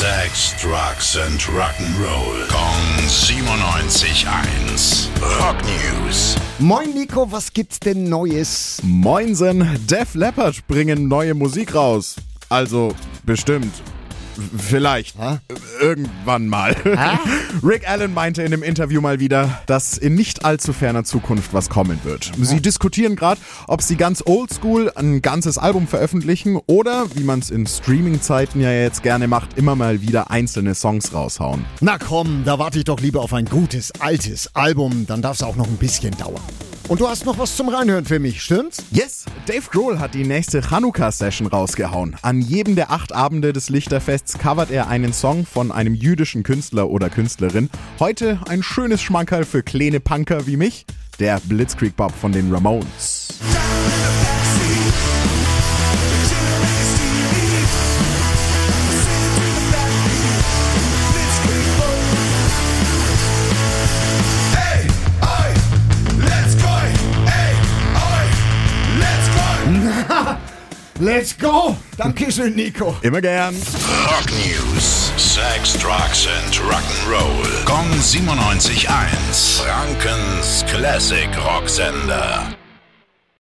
Sex, Drugs and Rock'n'Roll. Kong 97.1. Rock News. Moin Nico, was gibt's denn Neues? Moinsen, Def Leppard bringen neue Musik raus. Also, bestimmt. Vielleicht. Hä? Irgendwann mal. Rick Allen meinte in dem Interview mal wieder, dass in nicht allzu ferner Zukunft was kommen wird. Sie diskutieren gerade, ob sie ganz oldschool ein ganzes Album veröffentlichen oder, wie man es in Streaming-Zeiten ja jetzt gerne macht, immer mal wieder einzelne Songs raushauen. Na komm, da warte ich doch lieber auf ein gutes, altes Album, dann darf's auch noch ein bisschen dauern. Und du hast noch was zum Reinhören für mich, stimmt's? Yes, Dave Grohl hat die nächste Chanukka-Session rausgehauen. An jedem der acht Abende des Lichterfests covert er einen Song von einem jüdischen Künstler oder Künstlerin. Heute ein schönes Schmankerl für kleine Punker wie mich, der Blitzkrieg Bob von den Ramones. Let's go! Dankeschön, Nico. Immer gern. Rock News. Sex, Drugs and Rock'n'Roll. Kong 97.1. Frankens Classic Rocksender.